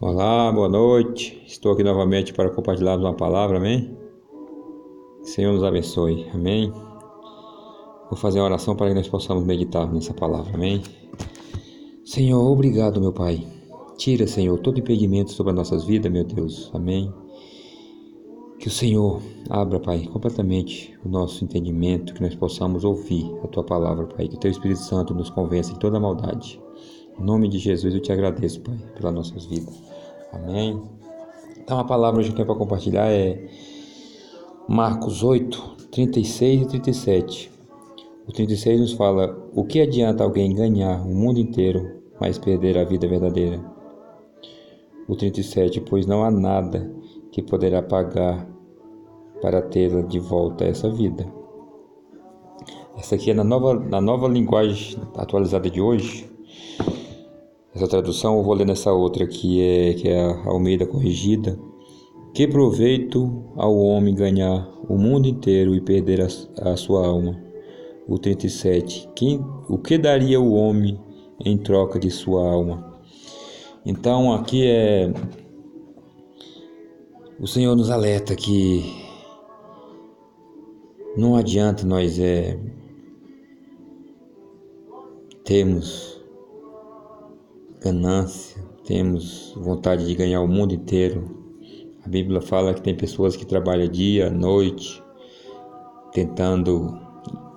Olá, boa noite. Estou aqui novamente para compartilhar uma palavra, amém? Senhor nos abençoe, amém? Vou fazer uma oração para que nós possamos meditar nessa palavra, amém? Senhor, obrigado, meu Pai. Tira, Senhor, todo impedimento sobre as nossas vidas, meu Deus, amém? Que o Senhor abra, Pai, completamente o nosso entendimento, que nós possamos ouvir a Tua palavra, Pai. Que o Teu Espírito Santo nos convença de toda maldade. Em nome de Jesus eu te agradeço, Pai, pelas nossas vidas. Amém. Então a palavra que a gente tem para compartilhar é Marcos 8, 36 e 37. O 36 nos fala: O que adianta alguém ganhar o mundo inteiro, mas perder a vida verdadeira? O 37, pois não há nada que poderá pagar para tê-la de volta essa vida. Essa aqui é na nova, na nova linguagem atualizada de hoje. Essa tradução eu vou ler nessa outra que é, que é a Almeida Corrigida. Que proveito ao homem ganhar o mundo inteiro e perder a, a sua alma? O 37. Quem, o que daria o homem em troca de sua alma? Então aqui é. O Senhor nos alerta que não adianta nós é, termos ganância, temos vontade de ganhar o mundo inteiro. A Bíblia fala que tem pessoas que trabalham dia, noite, tentando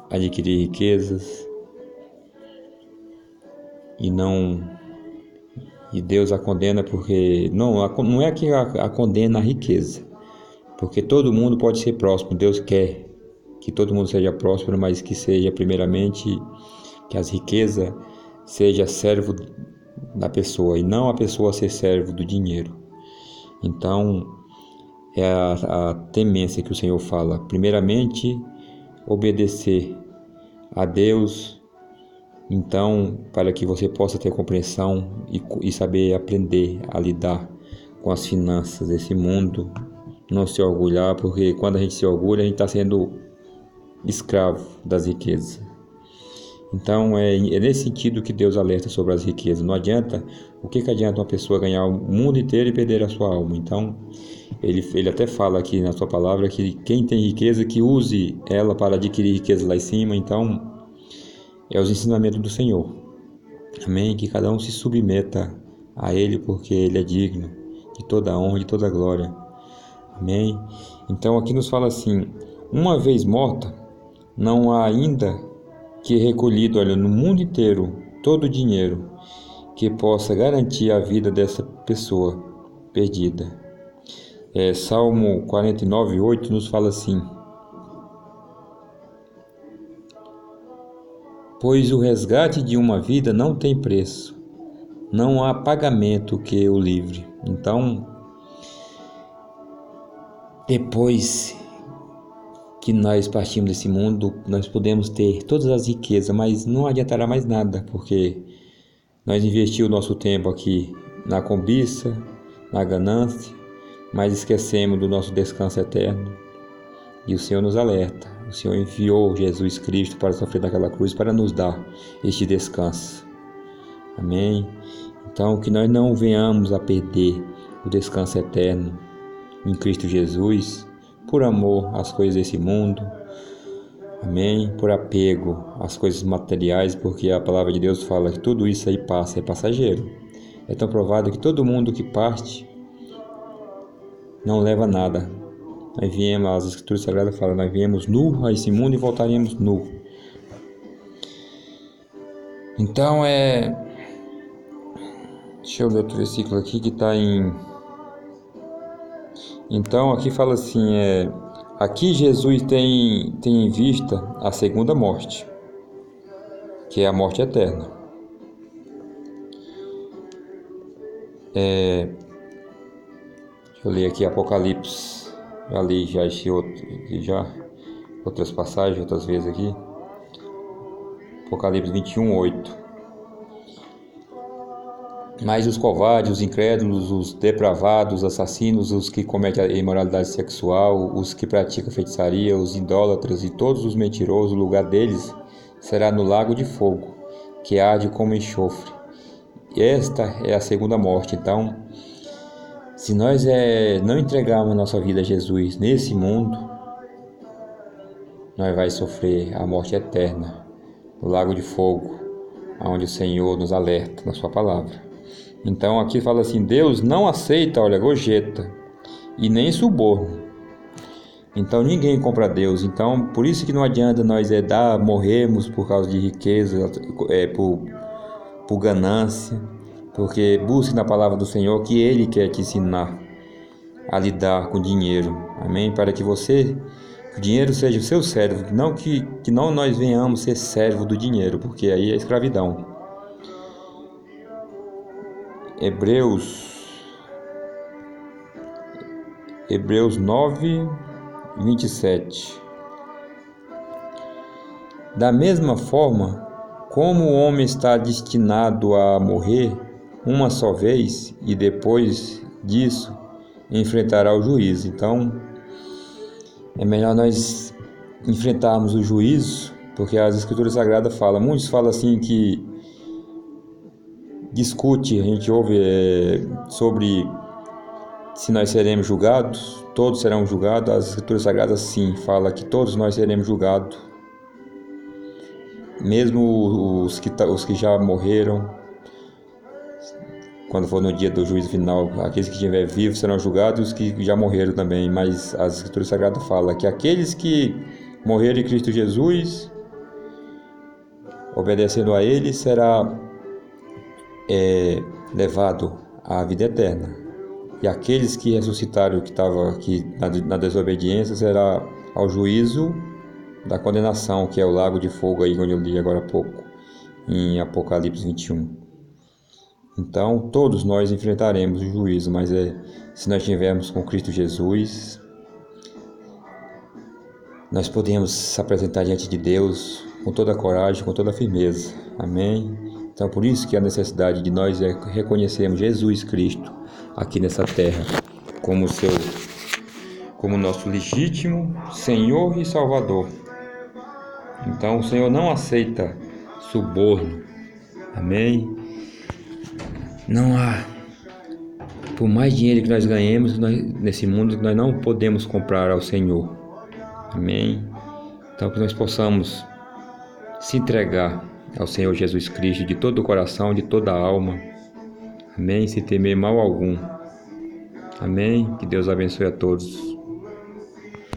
adquirir riquezas e não e Deus a condena porque não não é que a, condena a riqueza, porque todo mundo pode ser próximo. Deus quer que todo mundo seja próspero, mas que seja primeiramente que as riquezas seja servo da pessoa e não a pessoa ser servo do dinheiro. Então, é a, a temência que o Senhor fala. Primeiramente, obedecer a Deus, então, para que você possa ter compreensão e, e saber aprender a lidar com as finanças desse mundo, não se orgulhar, porque quando a gente se orgulha, a gente está sendo escravo das riquezas. Então é, é, nesse sentido que Deus alerta sobre as riquezas. Não adianta, o que, que adianta uma pessoa ganhar o mundo inteiro e perder a sua alma? Então ele, ele até fala aqui na sua palavra que quem tem riqueza que use ela para adquirir riqueza lá em cima. Então é os ensinamentos do Senhor. Amém? Que cada um se submeta a Ele porque Ele é digno de toda honra e de toda glória. Amém? Então aqui nos fala assim: uma vez morta, não há ainda que recolhido, olha, no mundo inteiro, todo o dinheiro que possa garantir a vida dessa pessoa perdida. É, Salmo 49, 8 nos fala assim: Pois o resgate de uma vida não tem preço, não há pagamento que o livre. Então, depois que nós partimos desse mundo, nós podemos ter todas as riquezas, mas não adiantará mais nada, porque nós investimos o nosso tempo aqui na cobiça, na ganância, mas esquecemos do nosso descanso eterno. E o Senhor nos alerta. O Senhor enviou Jesus Cristo para sofrer naquela cruz para nos dar este descanso. Amém? Então, que nós não venhamos a perder o descanso eterno em Cristo Jesus por amor às coisas desse mundo, amém? Por apego às coisas materiais, porque a palavra de Deus fala que tudo isso aí passa, é passageiro. É tão provado que todo mundo que parte não leva nada. Nós viemos, as escrituras sagradas falam, nós viemos nu a esse mundo e voltaremos nu. Então é. Deixa eu ver outro versículo aqui que está em então aqui fala assim, é, aqui Jesus tem, tem em vista a segunda morte, que é a morte eterna. É, deixa eu ler aqui Apocalipse, já li já esse outro, já outras passagens, outras vezes aqui. Apocalipse 21, 8. Mas os covardes, os incrédulos, os depravados, os assassinos, os que cometem a imoralidade sexual, os que praticam feitiçaria, os idólatras e todos os mentirosos, o lugar deles será no lago de fogo, que arde como enxofre. Esta é a segunda morte. Então, Se nós é, não entregarmos nossa vida a Jesus nesse mundo, nós vai sofrer a morte eterna no lago de fogo, onde o Senhor nos alerta na sua palavra. Então aqui fala assim: Deus não aceita, olha, gojeta e nem suborno. Então ninguém compra Deus. Então por isso que não adianta nós é dar, morrermos por causa de riqueza, é, por, por ganância porque busque na palavra do Senhor que Ele quer te ensinar a lidar com dinheiro. Amém? Para que você, que o dinheiro seja o seu servo, não que, que não nós venhamos ser servo do dinheiro, porque aí é escravidão. Hebreus Hebreus 9, 27. Da mesma forma, como o homem está destinado a morrer, uma só vez e depois disso enfrentará o juízo. Então, é melhor nós enfrentarmos o juízo, porque as escrituras sagradas falam, muitos falam assim que discute, a gente ouve é, sobre se nós seremos julgados, todos serão julgados, as escrituras sagradas sim, fala que todos nós seremos julgados, mesmo os que, os que já morreram, quando for no dia do juízo final, aqueles que estiverem vivos serão julgados, os que já morreram também. Mas as Escrituras Sagradas falam que aqueles que morreram em Cristo Jesus, obedecendo a Ele, será é, levado à vida eterna. E aqueles que ressuscitaram, que estavam aqui na, na desobediência, será ao juízo da condenação, que é o lago de fogo aí, onde eu li agora há pouco, em Apocalipse 21. Então, todos nós enfrentaremos o juízo, mas é, se nós estivermos com Cristo Jesus, nós podemos se apresentar diante de Deus com toda a coragem, com toda a firmeza. Amém? Então, por isso que a necessidade de nós é reconhecermos Jesus Cristo aqui nessa terra como seu como nosso legítimo Senhor e Salvador. Então, o Senhor não aceita suborno. Amém? Não há. Por mais dinheiro que nós ganhemos nós, nesse mundo, nós não podemos comprar ao Senhor. Amém? Então, que nós possamos se entregar ao Senhor Jesus Cristo de todo o coração, de toda a alma. Amém? Sem temer mal algum. Amém? Que Deus abençoe a todos.